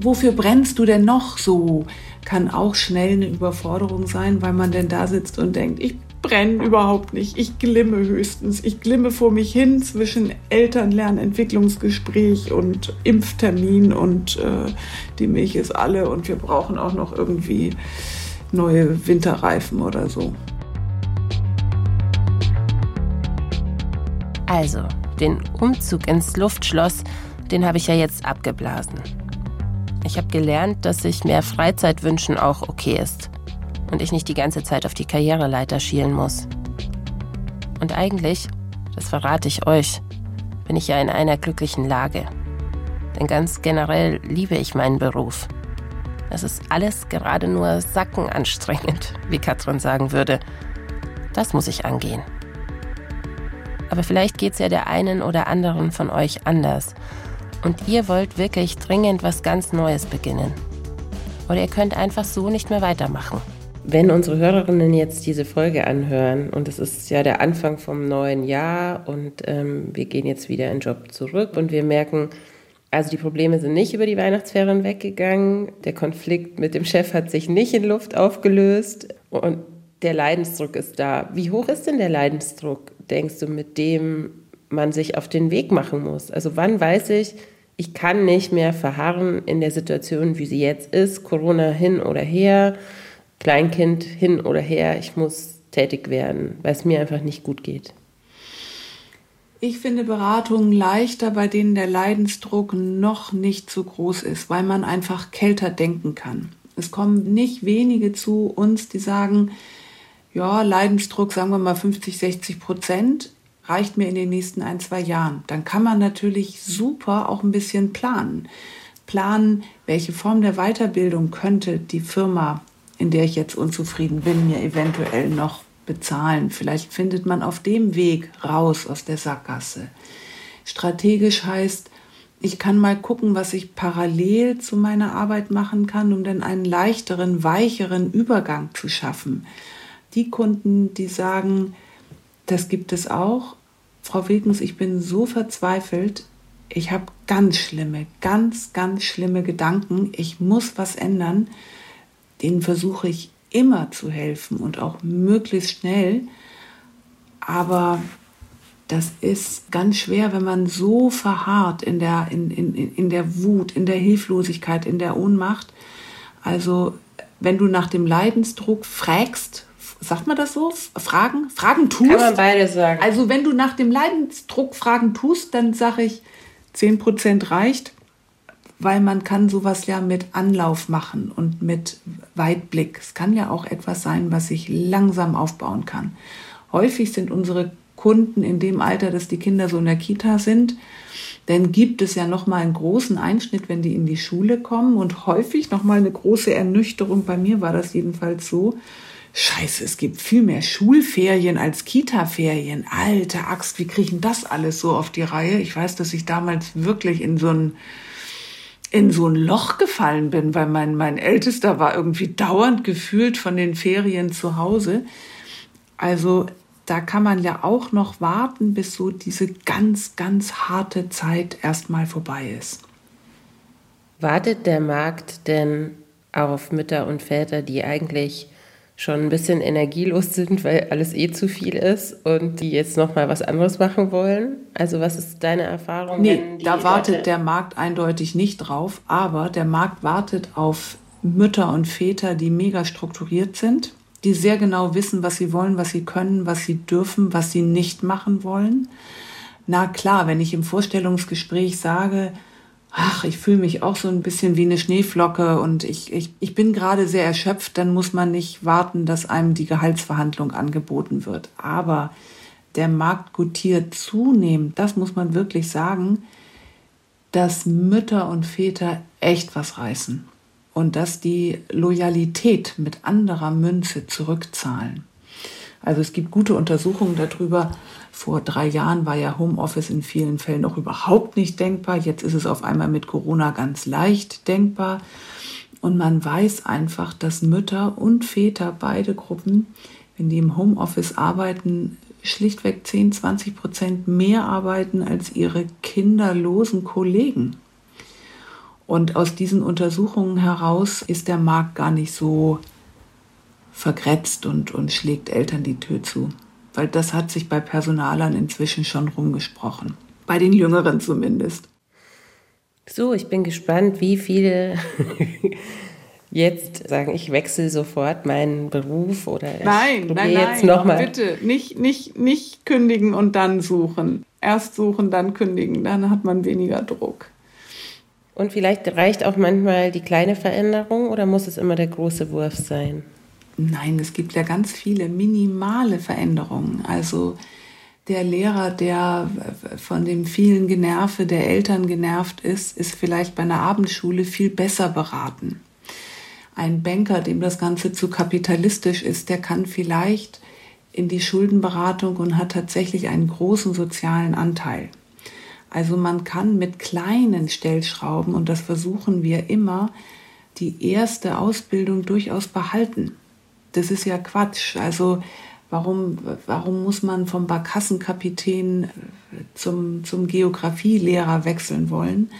wofür brennst du denn noch so? Kann auch schnell eine Überforderung sein, weil man denn da sitzt und denkt, ich brenne überhaupt nicht, ich glimme höchstens, ich glimme vor mich hin zwischen Elternlernentwicklungsgespräch und Impftermin und äh, die Milch ist alle und wir brauchen auch noch irgendwie neue Winterreifen oder so. Also, den Umzug ins Luftschloss, den habe ich ja jetzt abgeblasen. Ich habe gelernt, dass sich mehr Freizeit wünschen auch okay ist und ich nicht die ganze Zeit auf die Karriereleiter schielen muss. Und eigentlich, das verrate ich euch, bin ich ja in einer glücklichen Lage. Denn ganz generell liebe ich meinen Beruf. Es ist alles gerade nur sackenanstrengend, wie Katrin sagen würde. Das muss ich angehen. Aber vielleicht geht es ja der einen oder anderen von euch anders und ihr wollt wirklich dringend was ganz Neues beginnen. Oder ihr könnt einfach so nicht mehr weitermachen. Wenn unsere Hörerinnen jetzt diese Folge anhören und es ist ja der Anfang vom neuen Jahr und ähm, wir gehen jetzt wieder in den Job zurück und wir merken, also die Probleme sind nicht über die Weihnachtsferien weggegangen, der Konflikt mit dem Chef hat sich nicht in Luft aufgelöst und der Leidensdruck ist da. Wie hoch ist denn der Leidensdruck, denkst du, mit dem man sich auf den Weg machen muss? Also wann weiß ich, ich kann nicht mehr verharren in der Situation, wie sie jetzt ist, Corona hin oder her, Kleinkind hin oder her, ich muss tätig werden, weil es mir einfach nicht gut geht. Ich finde Beratungen leichter, bei denen der Leidensdruck noch nicht so groß ist, weil man einfach kälter denken kann. Es kommen nicht wenige zu uns, die sagen, ja, Leidensdruck, sagen wir mal 50, 60 Prozent reicht mir in den nächsten ein, zwei Jahren. Dann kann man natürlich super auch ein bisschen planen. Planen, welche Form der Weiterbildung könnte die Firma, in der ich jetzt unzufrieden bin, mir eventuell noch bezahlen. Vielleicht findet man auf dem Weg raus aus der Sackgasse. Strategisch heißt, ich kann mal gucken, was ich parallel zu meiner Arbeit machen kann, um dann einen leichteren, weicheren Übergang zu schaffen. Die Kunden, die sagen, das gibt es auch. Frau Wilkens, ich bin so verzweifelt. Ich habe ganz schlimme, ganz, ganz schlimme Gedanken. Ich muss was ändern. Denen versuche ich immer zu helfen und auch möglichst schnell. Aber das ist ganz schwer, wenn man so verharrt in der, in, in, in der Wut, in der Hilflosigkeit, in der Ohnmacht. Also wenn du nach dem Leidensdruck fragst, sagt man das so? Fragen? Fragen tust? Kann man beides sagen. Also wenn du nach dem Leidensdruck Fragen tust, dann sage ich, 10% reicht, weil man kann sowas ja mit Anlauf machen und mit Weitblick. Es kann ja auch etwas sein, was sich langsam aufbauen kann. Häufig sind unsere Kunden in dem Alter, dass die Kinder so in der Kita sind, dann gibt es ja noch mal einen großen Einschnitt, wenn die in die Schule kommen und häufig noch mal eine große Ernüchterung. Bei mir war das jedenfalls so, Scheiße, es gibt viel mehr Schulferien als Kita-Ferien. Alte Axt, wie kriegen das alles so auf die Reihe? Ich weiß, dass ich damals wirklich in so ein, in so ein Loch gefallen bin, weil mein, mein Ältester war irgendwie dauernd gefühlt von den Ferien zu Hause. Also da kann man ja auch noch warten, bis so diese ganz, ganz harte Zeit erstmal vorbei ist. Wartet der Markt denn auf Mütter und Väter, die eigentlich schon ein bisschen energielos sind, weil alles eh zu viel ist und die jetzt noch mal was anderes machen wollen? Also was ist deine Erfahrung? Nee, da wartet Leute der Markt eindeutig nicht drauf, aber der Markt wartet auf Mütter und Väter, die mega strukturiert sind, die sehr genau wissen, was sie wollen, was sie können, was sie dürfen, was sie nicht machen wollen. Na klar, wenn ich im Vorstellungsgespräch sage, ach, ich fühle mich auch so ein bisschen wie eine Schneeflocke und ich, ich, ich bin gerade sehr erschöpft, dann muss man nicht warten, dass einem die Gehaltsverhandlung angeboten wird. Aber der Markt gutiert zunehmend, das muss man wirklich sagen, dass Mütter und Väter echt was reißen und dass die Loyalität mit anderer Münze zurückzahlen. Also es gibt gute Untersuchungen darüber, vor drei Jahren war ja Homeoffice in vielen Fällen noch überhaupt nicht denkbar. Jetzt ist es auf einmal mit Corona ganz leicht denkbar. Und man weiß einfach, dass Mütter und Väter, beide Gruppen, wenn die im Homeoffice arbeiten, schlichtweg 10, 20 Prozent mehr arbeiten als ihre kinderlosen Kollegen. Und aus diesen Untersuchungen heraus ist der Markt gar nicht so vergrätzt und, und schlägt Eltern die Tür zu weil das hat sich bei Personalern inzwischen schon rumgesprochen. Bei den Jüngeren zumindest. So, ich bin gespannt, wie viele jetzt sagen, ich wechsle sofort meinen Beruf oder ich nein, nein, jetzt nein, noch mal. bitte nicht, nicht, nicht kündigen und dann suchen. Erst suchen, dann kündigen, dann hat man weniger Druck. Und vielleicht reicht auch manchmal die kleine Veränderung oder muss es immer der große Wurf sein? Nein, es gibt ja ganz viele minimale Veränderungen. Also der Lehrer, der von dem vielen Generve der Eltern genervt ist, ist vielleicht bei einer Abendschule viel besser beraten. Ein Banker, dem das Ganze zu kapitalistisch ist, der kann vielleicht in die Schuldenberatung und hat tatsächlich einen großen sozialen Anteil. Also man kann mit kleinen Stellschrauben, und das versuchen wir immer, die erste Ausbildung durchaus behalten das ist ja Quatsch. Also warum, warum muss man vom Barkassenkapitän zum, zum Geografielehrer wechseln wollen?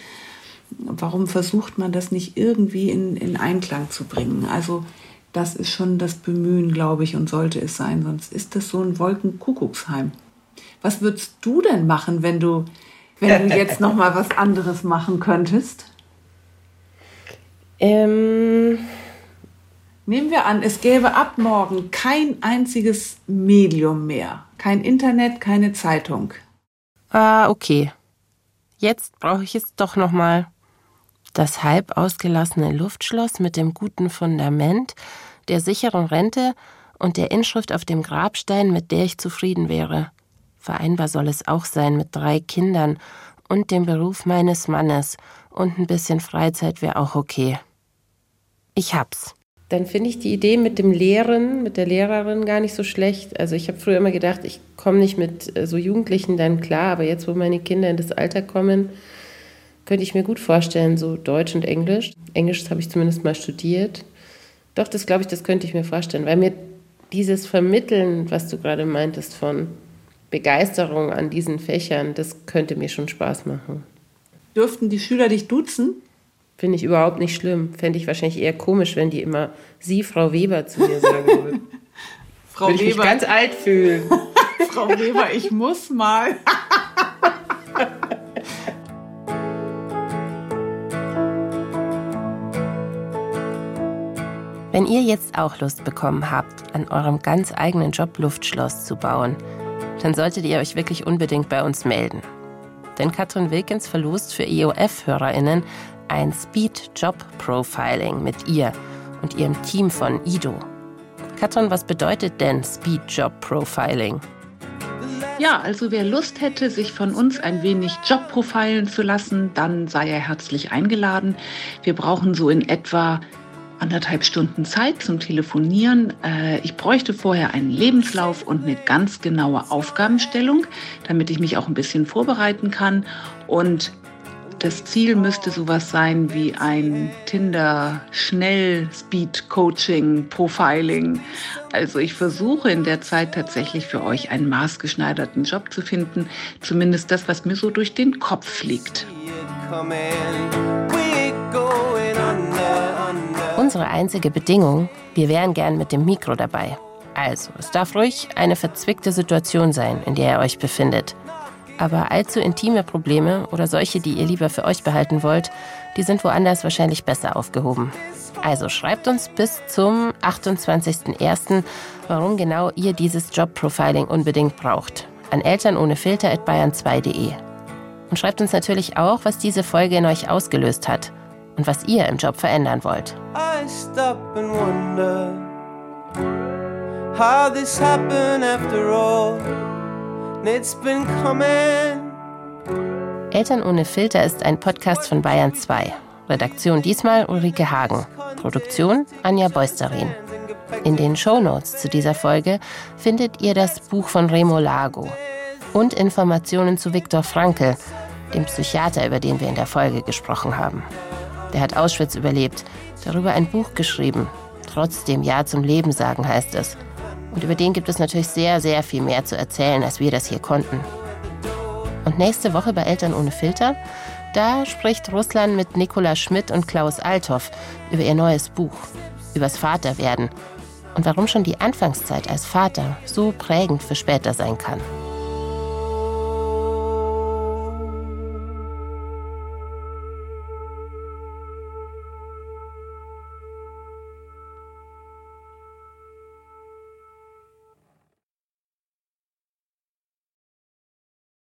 Warum versucht man das nicht irgendwie in, in Einklang zu bringen? Also das ist schon das Bemühen, glaube ich, und sollte es sein. Sonst ist das so ein Wolkenkuckucksheim. Was würdest du denn machen, wenn du, wenn du jetzt noch mal was anderes machen könntest? Ähm Nehmen wir an, es gäbe ab morgen kein einziges Medium mehr. Kein Internet, keine Zeitung. Ah, okay. Jetzt brauche ich es doch noch mal. Das halb ausgelassene Luftschloss mit dem guten Fundament, der sicheren Rente und der Inschrift auf dem Grabstein, mit der ich zufrieden wäre. Vereinbar soll es auch sein mit drei Kindern und dem Beruf meines Mannes und ein bisschen Freizeit wäre auch okay. Ich hab's dann finde ich die Idee mit dem Lehren, mit der Lehrerin gar nicht so schlecht. Also ich habe früher immer gedacht, ich komme nicht mit äh, so Jugendlichen dann klar, aber jetzt, wo meine Kinder in das Alter kommen, könnte ich mir gut vorstellen, so Deutsch und Englisch. Englisch habe ich zumindest mal studiert. Doch, das glaube ich, das könnte ich mir vorstellen, weil mir dieses Vermitteln, was du gerade meintest, von Begeisterung an diesen Fächern, das könnte mir schon Spaß machen. Dürften die Schüler dich duzen? Finde ich überhaupt nicht schlimm. Fände ich wahrscheinlich eher komisch, wenn die immer Sie, Frau Weber, zu mir sagen würden. Frau Würde ich Weber. mich ganz alt fühlen. Frau Weber, ich muss mal. Wenn ihr jetzt auch Lust bekommen habt, an eurem ganz eigenen Job Luftschloss zu bauen, dann solltet ihr euch wirklich unbedingt bei uns melden. Denn Katrin Wilkins verlost für EOF-HörerInnen ein Speed Job Profiling mit ihr und ihrem Team von Ido. Katrin, was bedeutet denn Speed Job Profiling? Ja, also wer Lust hätte, sich von uns ein wenig Job profilen zu lassen, dann sei er herzlich eingeladen. Wir brauchen so in etwa anderthalb Stunden Zeit zum Telefonieren. Äh, ich bräuchte vorher einen Lebenslauf und eine ganz genaue Aufgabenstellung, damit ich mich auch ein bisschen vorbereiten kann. Und das Ziel müsste sowas sein wie ein Tinder-Schnell-Speed-Coaching-Profiling. Also ich versuche in der Zeit tatsächlich für euch einen maßgeschneiderten Job zu finden. Zumindest das, was mir so durch den Kopf fliegt. unsere einzige Bedingung, wir wären gern mit dem Mikro dabei. Also, es darf ruhig eine verzwickte Situation sein, in der ihr euch befindet. Aber allzu intime Probleme oder solche, die ihr lieber für euch behalten wollt, die sind woanders wahrscheinlich besser aufgehoben. Also schreibt uns bis zum 28.01., warum genau ihr dieses Jobprofiling unbedingt braucht. An Eltern ohne Filter at bayern2.de. Und schreibt uns natürlich auch, was diese Folge in euch ausgelöst hat und was ihr im Job verändern wollt. I stop and wonder how this happened after all. It's been coming. Eltern ohne Filter ist ein Podcast von Bayern 2. Redaktion diesmal Ulrike Hagen. Produktion Anja Beusterin. In den Shownotes zu dieser Folge findet ihr das Buch von Remo Lago und Informationen zu Viktor Frankl, dem Psychiater, über den wir in der Folge gesprochen haben. Der hat Auschwitz überlebt, darüber ein Buch geschrieben. Trotzdem Ja zum Leben sagen heißt es. Und über den gibt es natürlich sehr, sehr viel mehr zu erzählen, als wir das hier konnten. Und nächste Woche bei Eltern ohne Filter, da spricht Russland mit Nikola Schmidt und Klaus Althoff über ihr neues Buch, übers Vaterwerden und warum schon die Anfangszeit als Vater so prägend für später sein kann.